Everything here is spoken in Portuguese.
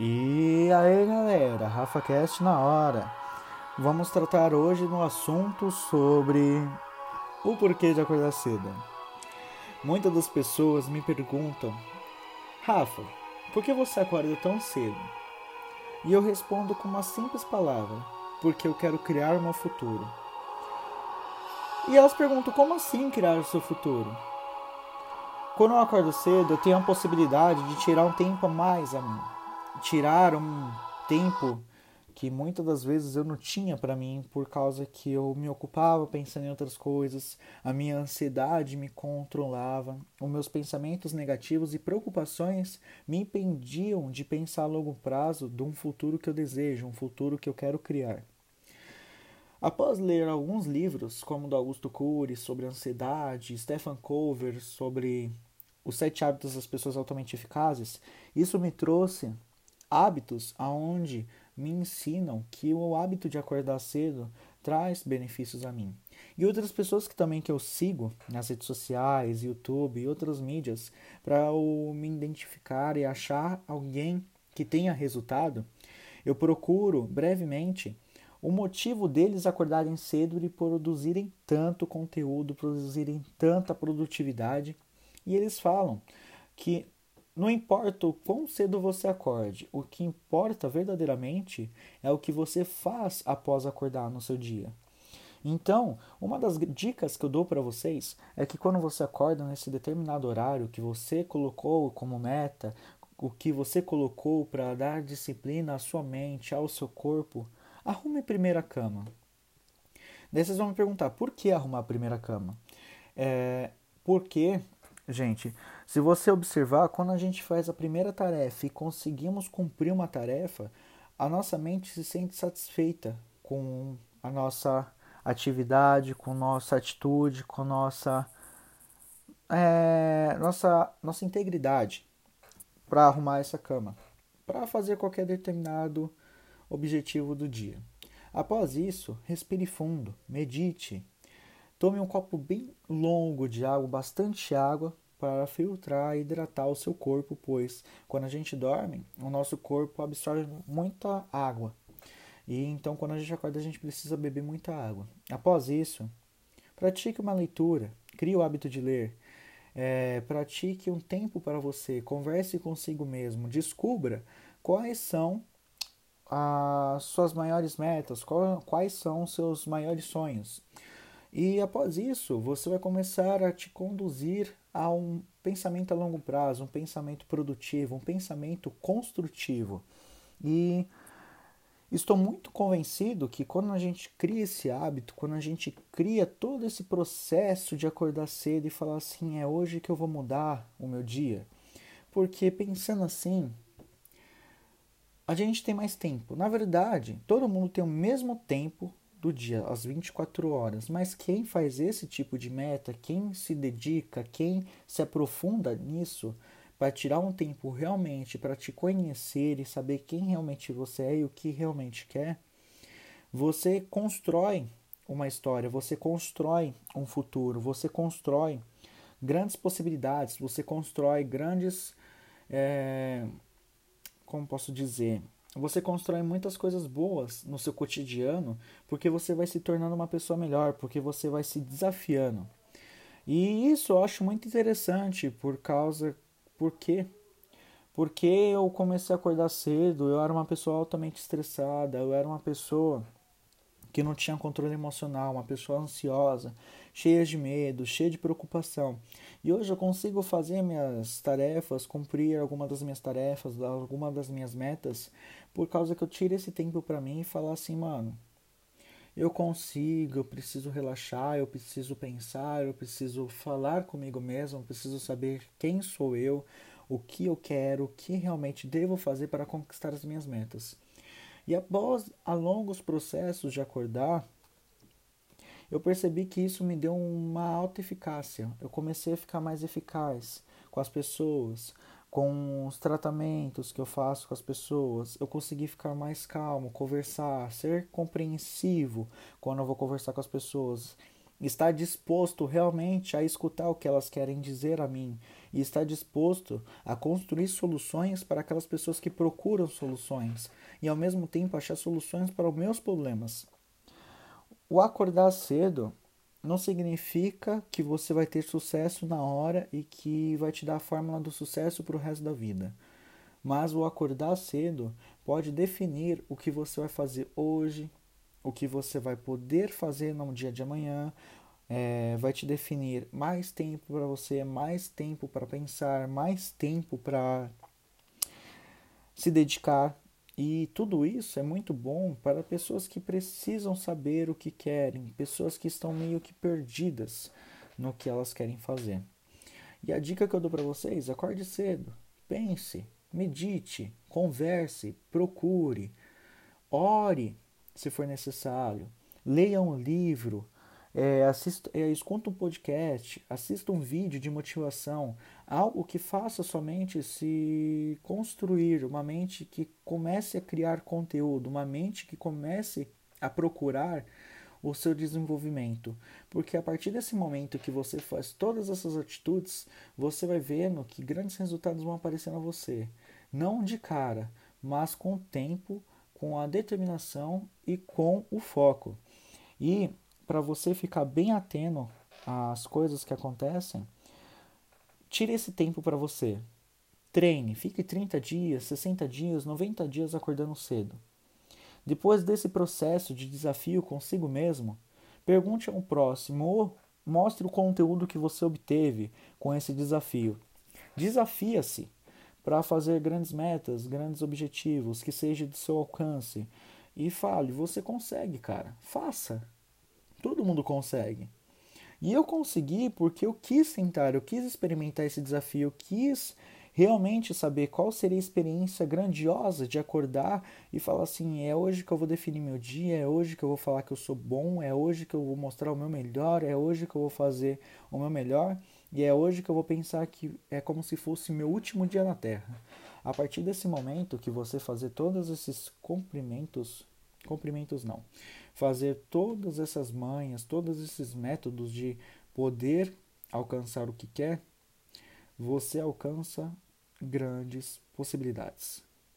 E aí galera, Rafa Cast na hora. Vamos tratar hoje no assunto sobre o porquê de acordar cedo. Muitas das pessoas me perguntam: Rafa, por que você acorda tão cedo? E eu respondo com uma simples palavra: porque eu quero criar o meu futuro. E elas perguntam: como assim criar o seu futuro? Quando eu acordo cedo, eu tenho a possibilidade de tirar um tempo a mais a mim tirar um tempo que muitas das vezes eu não tinha para mim por causa que eu me ocupava pensando em outras coisas, a minha ansiedade me controlava, os meus pensamentos negativos e preocupações me impediam de pensar a longo prazo de um futuro que eu desejo, um futuro que eu quero criar. Após ler alguns livros, como do Augusto Cury sobre ansiedade, Stephen Cover sobre os sete hábitos das pessoas altamente eficazes, isso me trouxe hábitos aonde me ensinam que o hábito de acordar cedo traz benefícios a mim. E outras pessoas que também que eu sigo nas redes sociais, YouTube e outras mídias para me identificar e achar alguém que tenha resultado, eu procuro brevemente o motivo deles acordarem cedo e produzirem tanto conteúdo, produzirem tanta produtividade. E eles falam que não importa o quão cedo você acorde, o que importa verdadeiramente é o que você faz após acordar no seu dia. Então, uma das dicas que eu dou para vocês é que quando você acorda nesse determinado horário que você colocou como meta, o que você colocou para dar disciplina à sua mente, ao seu corpo, arrume primeiro a cama. Daí vocês vão me perguntar, por que arrumar a primeira cama? É, porque Gente, se você observar, quando a gente faz a primeira tarefa e conseguimos cumprir uma tarefa, a nossa mente se sente satisfeita com a nossa atividade, com nossa atitude, com nossa é, nossa nossa integridade para arrumar essa cama, para fazer qualquer determinado objetivo do dia. Após isso, respire fundo, medite, Tome um copo bem longo de água, bastante água, para filtrar e hidratar o seu corpo, pois quando a gente dorme, o nosso corpo absorve muita água. E então, quando a gente acorda, a gente precisa beber muita água. Após isso, pratique uma leitura, crie o hábito de ler. É, pratique um tempo para você, converse consigo mesmo, descubra quais são as suas maiores metas, quais são os seus maiores sonhos. E após isso, você vai começar a te conduzir a um pensamento a longo prazo, um pensamento produtivo, um pensamento construtivo. E estou muito convencido que quando a gente cria esse hábito, quando a gente cria todo esse processo de acordar cedo e falar assim, é hoje que eu vou mudar o meu dia. Porque pensando assim, a gente tem mais tempo. Na verdade, todo mundo tem o mesmo tempo do dia, às 24 horas. Mas quem faz esse tipo de meta, quem se dedica, quem se aprofunda nisso, para tirar um tempo realmente para te conhecer e saber quem realmente você é e o que realmente quer, você constrói uma história, você constrói um futuro, você constrói grandes possibilidades, você constrói grandes. É, como posso dizer? Você constrói muitas coisas boas no seu cotidiano, porque você vai se tornando uma pessoa melhor, porque você vai se desafiando. E isso eu acho muito interessante por causa por quê? Porque eu comecei a acordar cedo, eu era uma pessoa altamente estressada, eu era uma pessoa que não tinha controle emocional, uma pessoa ansiosa, cheia de medo, cheia de preocupação. E hoje eu consigo fazer minhas tarefas, cumprir alguma das minhas tarefas, alguma das minhas metas, por causa que eu tiro esse tempo para mim e falar assim, mano, eu consigo, eu preciso relaxar, eu preciso pensar, eu preciso falar comigo mesmo, eu preciso saber quem sou eu, o que eu quero, o que realmente devo fazer para conquistar as minhas metas. E após a longos processos de acordar, eu percebi que isso me deu uma alta eficácia. Eu comecei a ficar mais eficaz com as pessoas, com os tratamentos que eu faço com as pessoas. Eu consegui ficar mais calmo, conversar, ser compreensivo quando eu vou conversar com as pessoas. Está disposto realmente a escutar o que elas querem dizer a mim e está disposto a construir soluções para aquelas pessoas que procuram soluções e ao mesmo tempo achar soluções para os meus problemas. O acordar cedo não significa que você vai ter sucesso na hora e que vai te dar a fórmula do sucesso para o resto da vida. Mas o acordar cedo pode definir o que você vai fazer hoje, o que você vai poder fazer no dia de amanhã, é, vai te definir mais tempo para você, mais tempo para pensar, mais tempo para se dedicar. E tudo isso é muito bom para pessoas que precisam saber o que querem, pessoas que estão meio que perdidas no que elas querem fazer. E a dica que eu dou para vocês: acorde cedo, pense, medite, converse, procure, ore se for necessário, leia um livro, é, assista, é, escuta um podcast, assista um vídeo de motivação, algo que faça sua mente se construir, uma mente que comece a criar conteúdo, uma mente que comece a procurar o seu desenvolvimento. Porque a partir desse momento que você faz todas essas atitudes, você vai vendo que grandes resultados vão aparecendo a você. Não de cara, mas com o tempo, com a determinação e com o foco. E para você ficar bem atento às coisas que acontecem, tire esse tempo para você. Treine, fique 30 dias, 60 dias, 90 dias acordando cedo. Depois desse processo de desafio consigo mesmo, pergunte ao próximo ou mostre o conteúdo que você obteve com esse desafio. Desafia-se para fazer grandes metas, grandes objetivos, que seja de seu alcance. E fale, você consegue, cara. Faça. Todo mundo consegue. E eu consegui porque eu quis tentar, eu quis experimentar esse desafio, eu quis realmente saber qual seria a experiência grandiosa de acordar e falar assim: é hoje que eu vou definir meu dia, é hoje que eu vou falar que eu sou bom, é hoje que eu vou mostrar o meu melhor, é hoje que eu vou fazer o meu melhor e é hoje que eu vou pensar que é como se fosse meu último dia na Terra. A partir desse momento que você fazer todos esses cumprimentos, cumprimentos não, fazer todas essas manhas, todos esses métodos de poder alcançar o que quer, você alcança grandes possibilidades.